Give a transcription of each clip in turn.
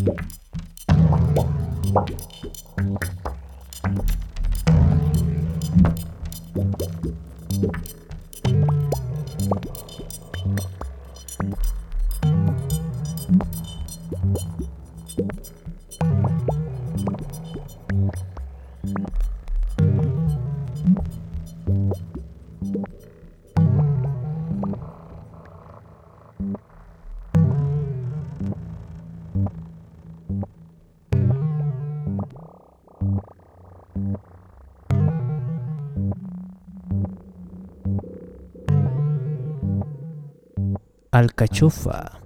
you Alcachofa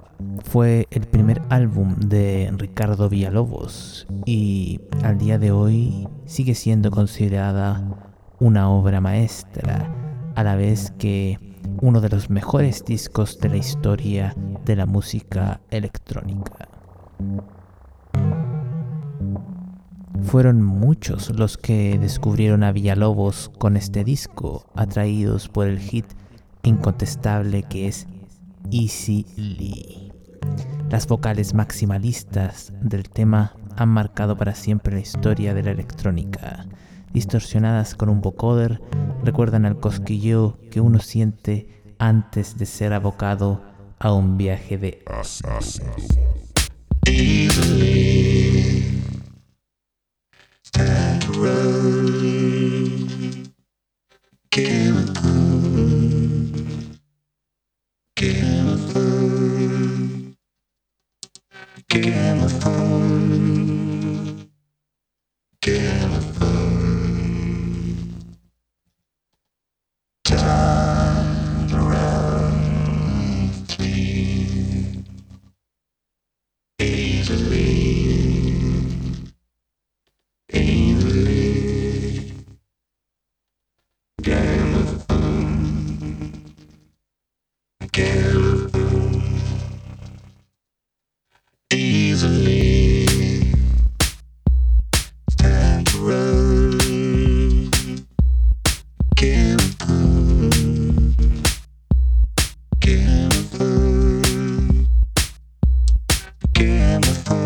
fue el primer álbum de Ricardo Villalobos y al día de hoy sigue siendo considerada una obra maestra, a la vez que uno de los mejores discos de la historia de la música electrónica. Fueron muchos los que descubrieron a Villalobos con este disco, atraídos por el hit incontestable que es Easy Lee. Las vocales maximalistas del tema han marcado para siempre la historia de la electrónica. Distorsionadas con un vocoder, recuerdan al cosquilleo que uno siente antes de ser abocado a un viaje de Camouflage. in the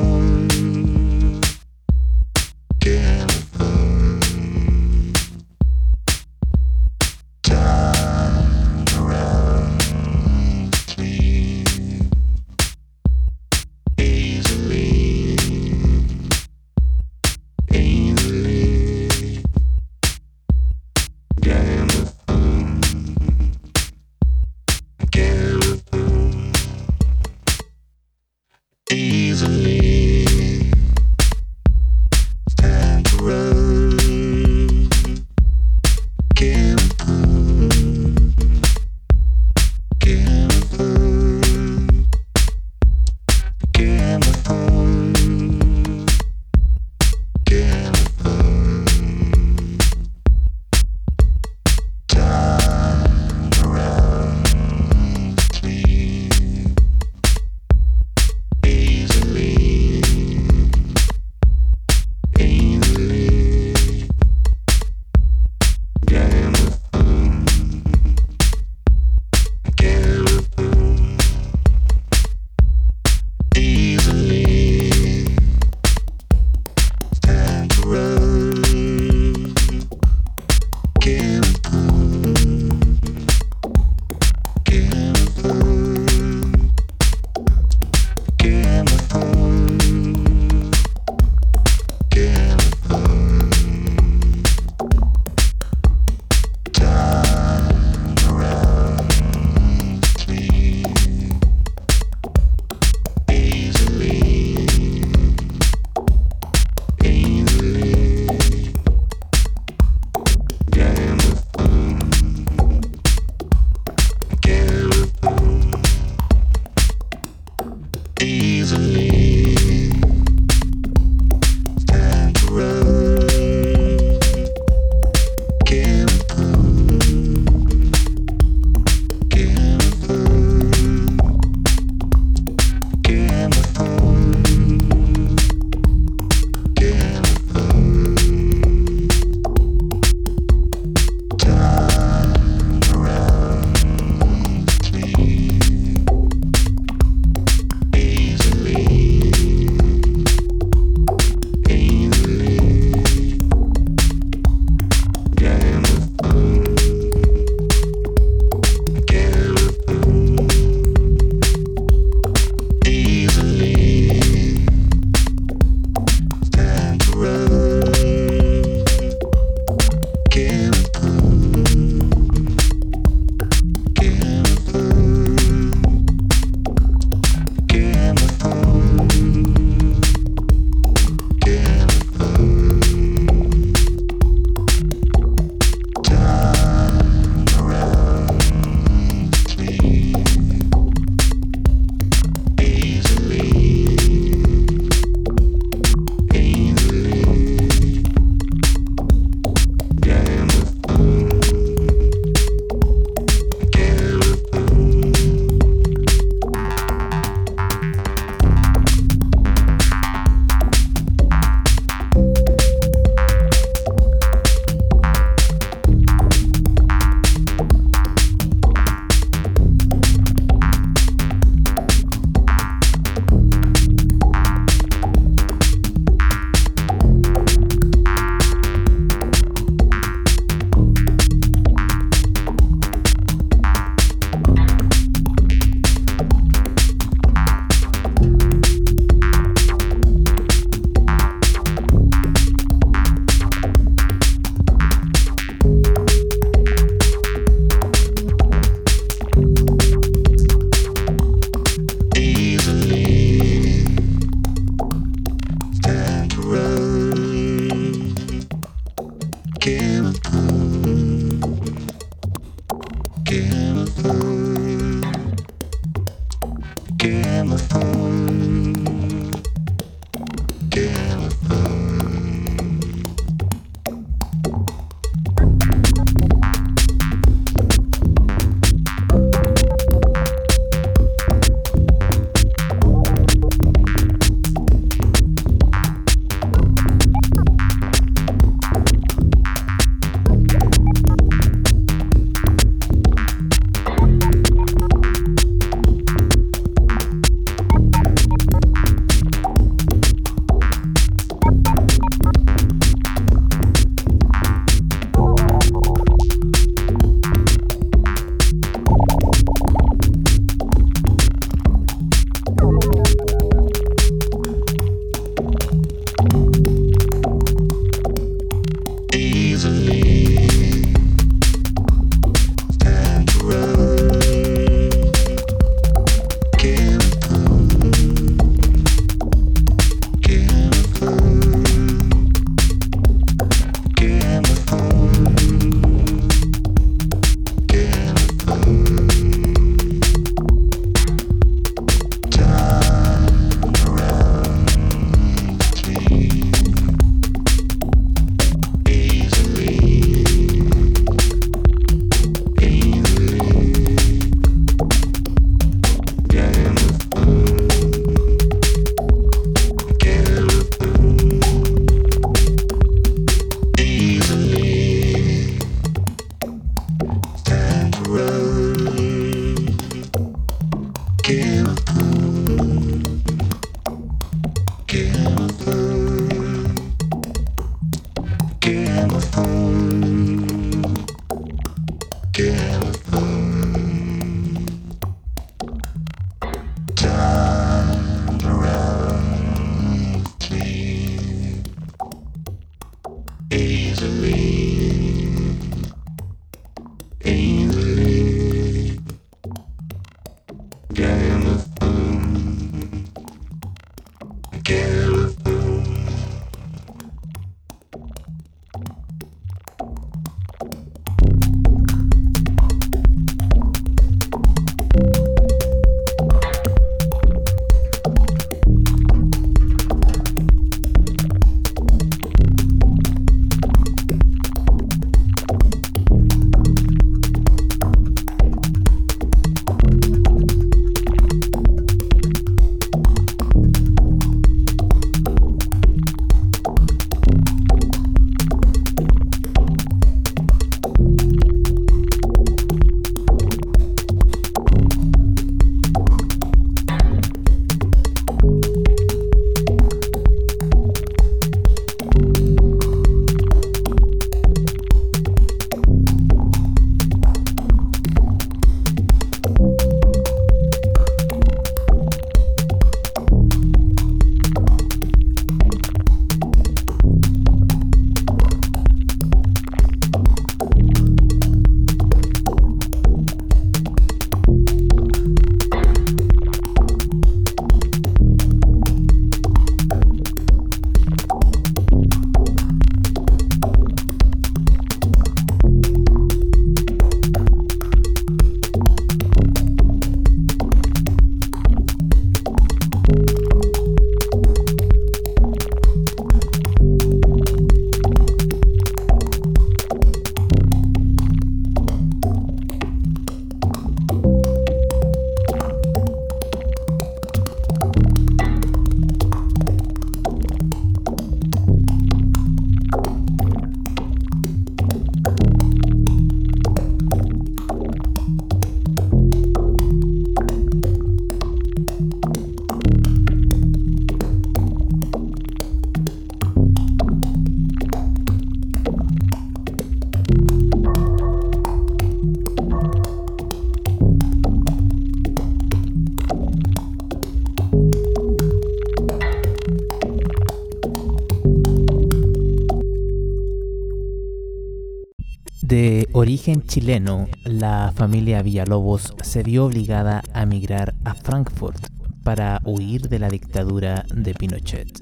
origen chileno, la familia Villalobos se vio obligada a emigrar a Frankfurt para huir de la dictadura de Pinochet.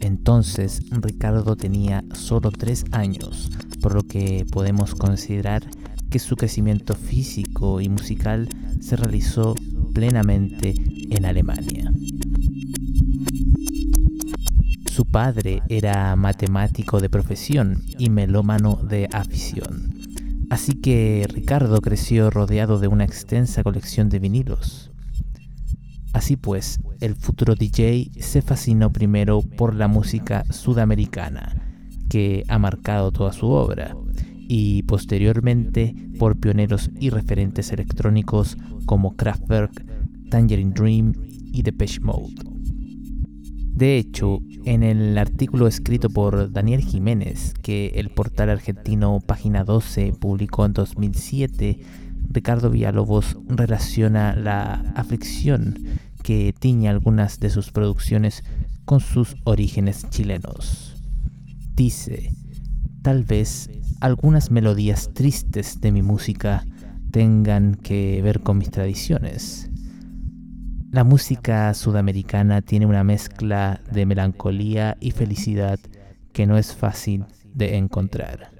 Entonces Ricardo tenía solo tres años, por lo que podemos considerar que su crecimiento físico y musical se realizó plenamente en Alemania. Su padre era matemático de profesión y melómano de afición. Así que Ricardo creció rodeado de una extensa colección de vinilos. Así pues, el futuro DJ se fascinó primero por la música sudamericana, que ha marcado toda su obra, y posteriormente por pioneros y referentes electrónicos como Kraftwerk, Tangerine Dream y Depeche Mode. De hecho, en el artículo escrito por Daniel Jiménez, que el portal argentino Página 12 publicó en 2007, Ricardo Villalobos relaciona la aflicción que tiñe algunas de sus producciones con sus orígenes chilenos. Dice, tal vez algunas melodías tristes de mi música tengan que ver con mis tradiciones. La música sudamericana tiene una mezcla de melancolía y felicidad que no es fácil de encontrar.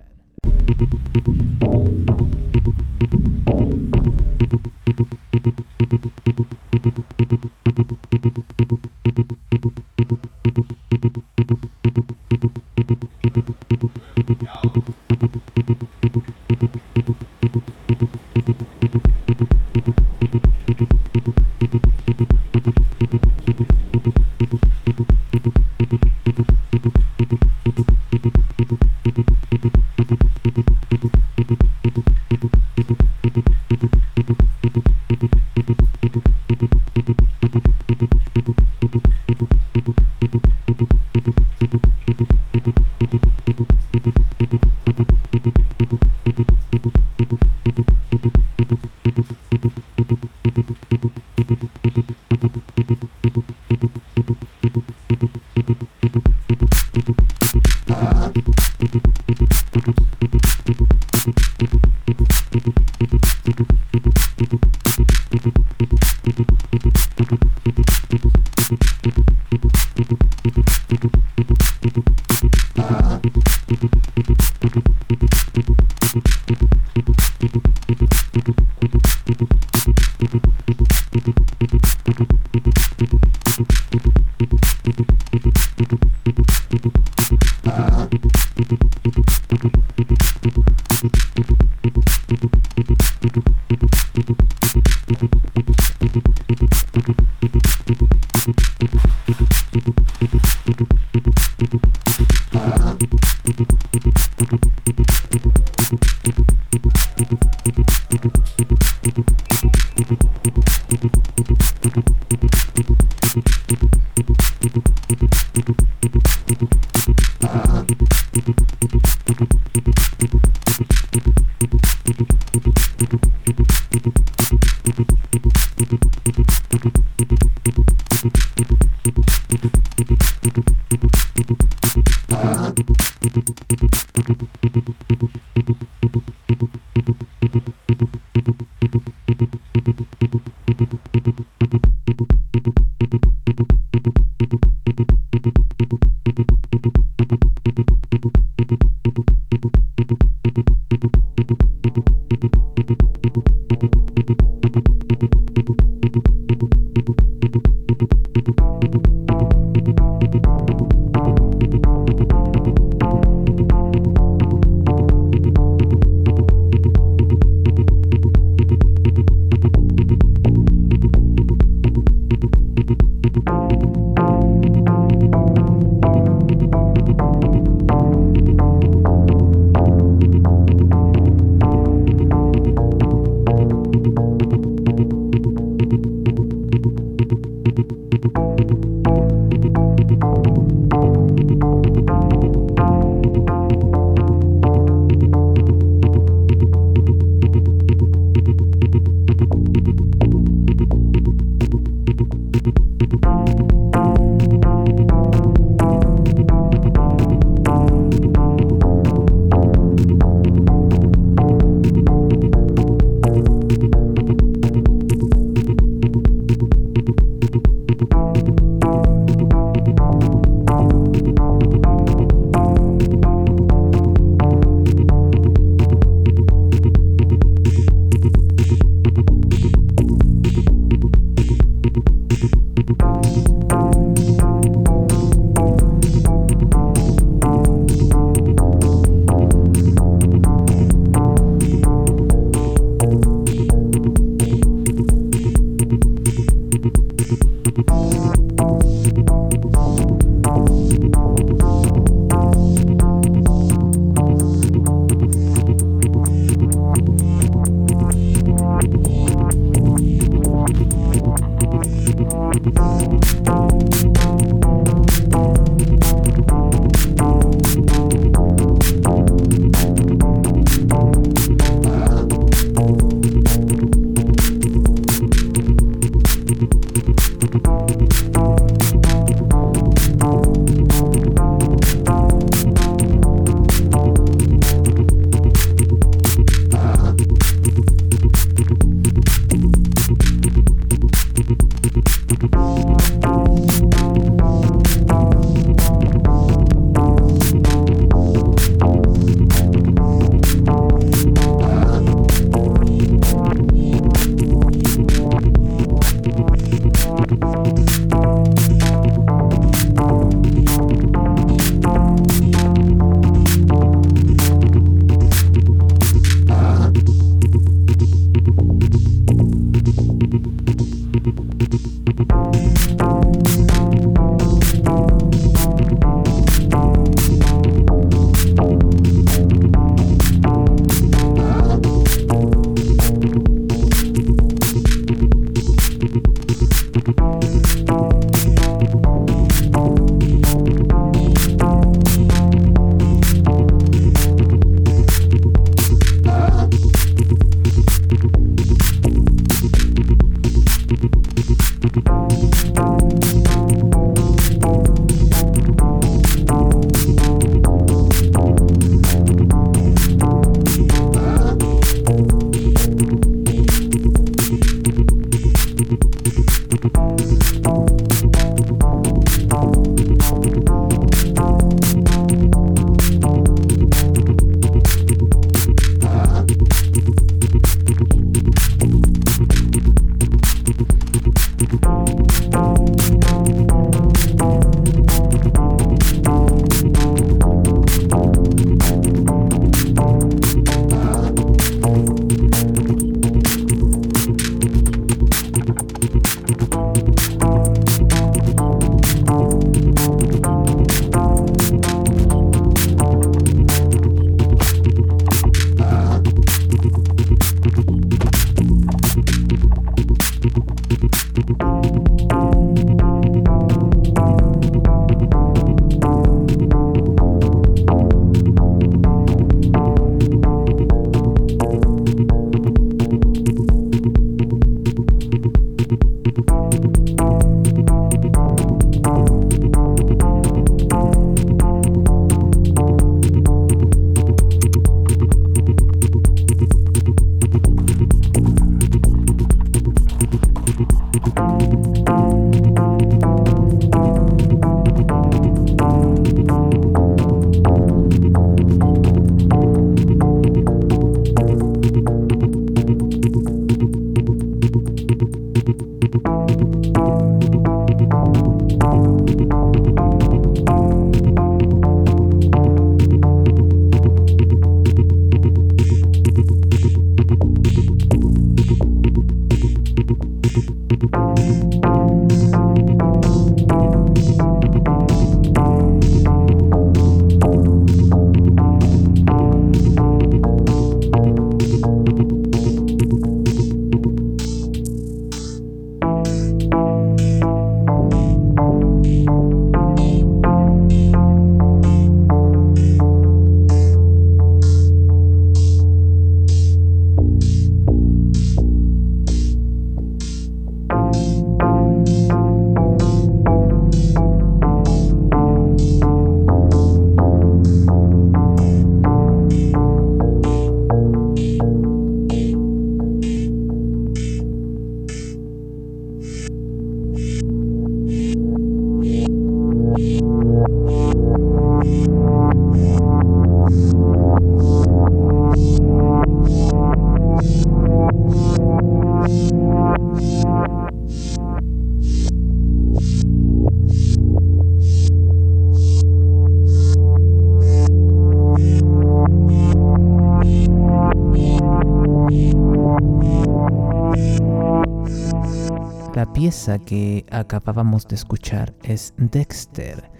Que acabábamos de escuchar es Dexter,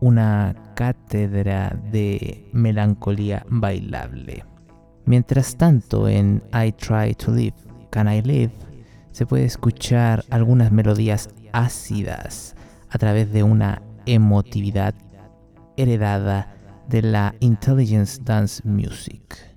una cátedra de melancolía bailable. Mientras tanto, en I Try to Live, Can I Live, se puede escuchar algunas melodías ácidas a través de una emotividad heredada de la Intelligence Dance Music.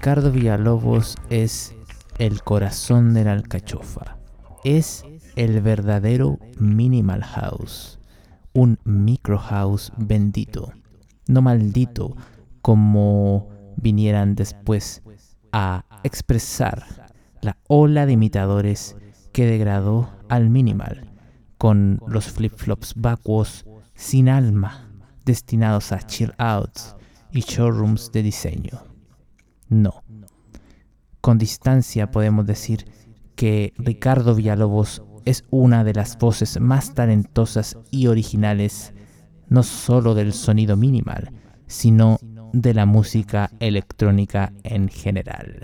Ricardo Villalobos es el corazón de la alcachofa. Es el verdadero minimal house, un micro house bendito, no maldito como vinieran después a expresar la ola de imitadores que degradó al minimal con los flip-flops vacuos sin alma destinados a chill outs y showrooms de diseño. No. Con distancia podemos decir que Ricardo Villalobos es una de las voces más talentosas y originales, no solo del sonido minimal, sino de la música electrónica en general.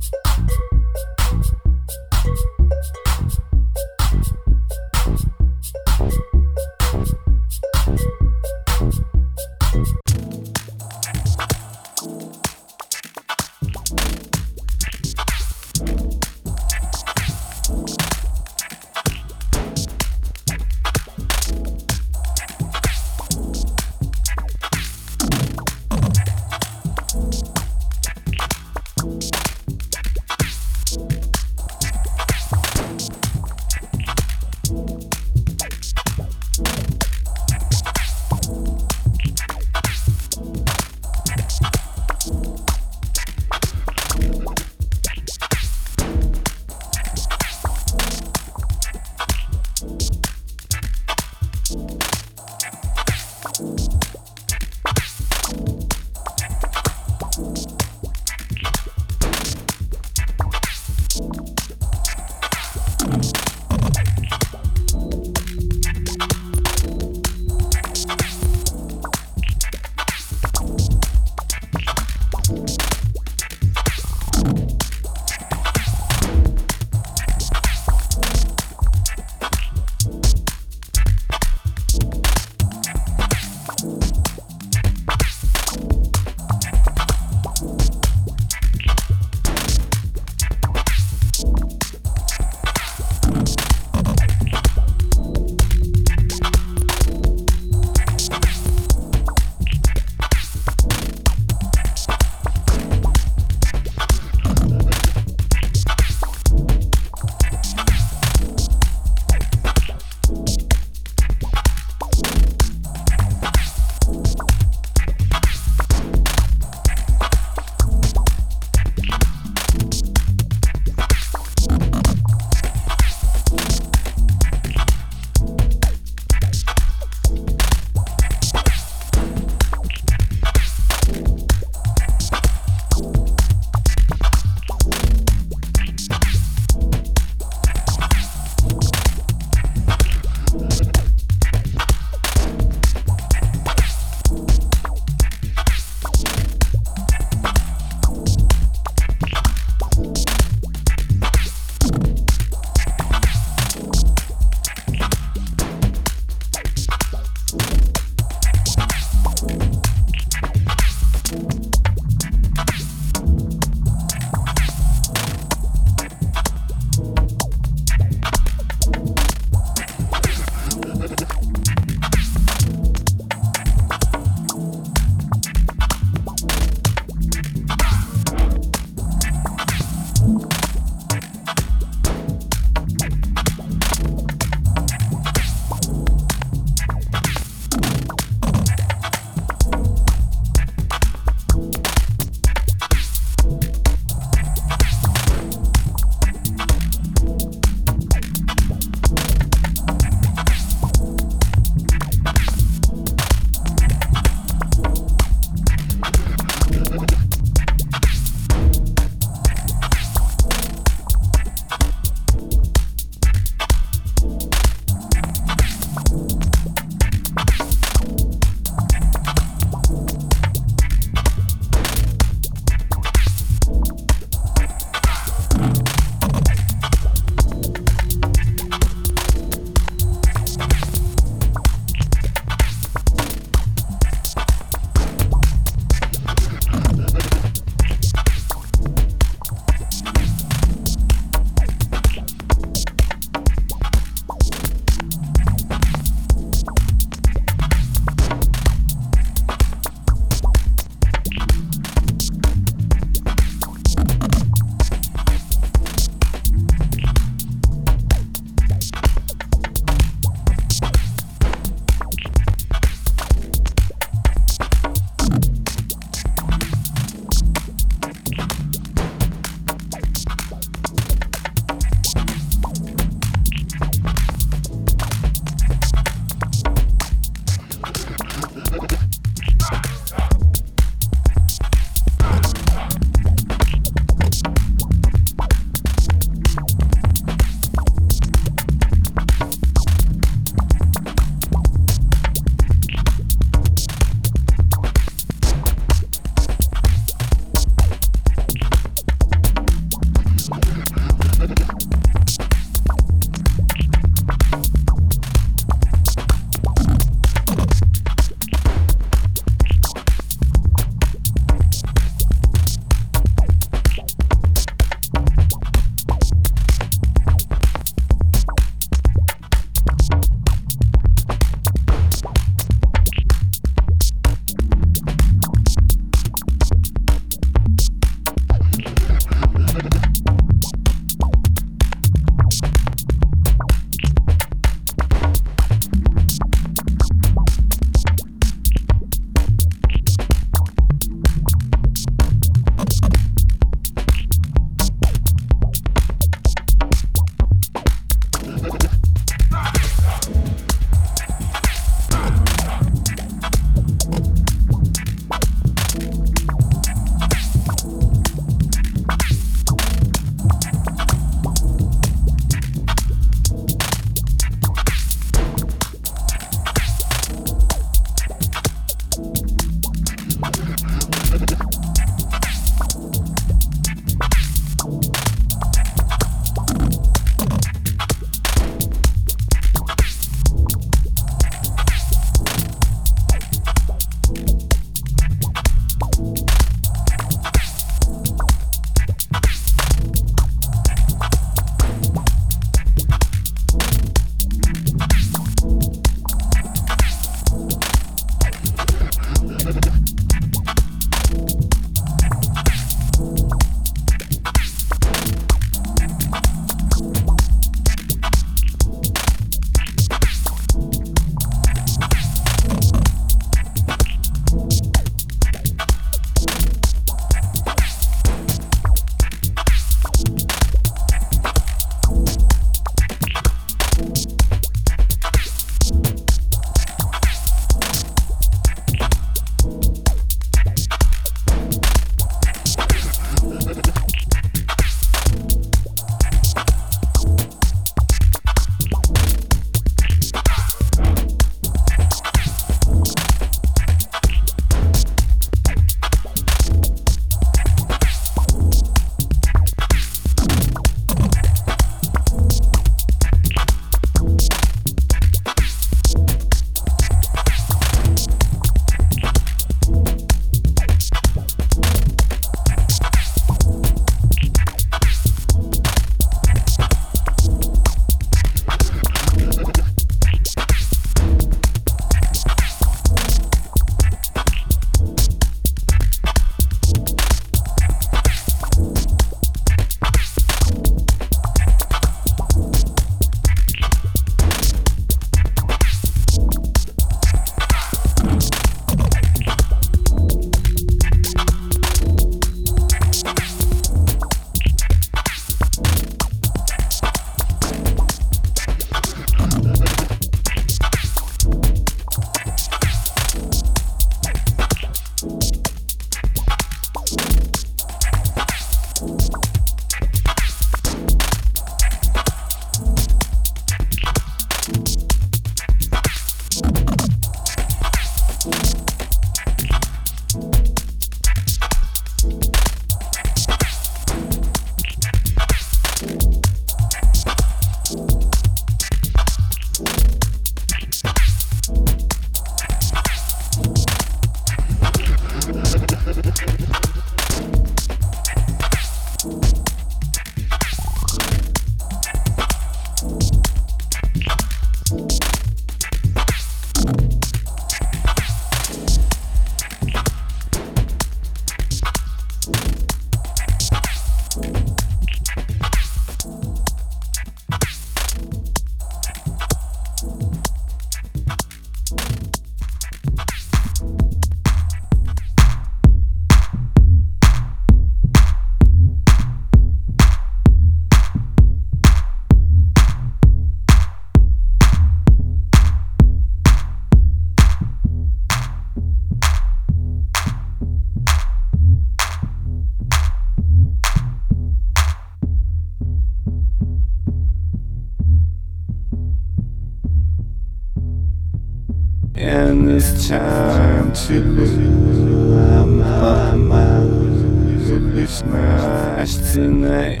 and it's time to lose my mind. It's smashed tonight.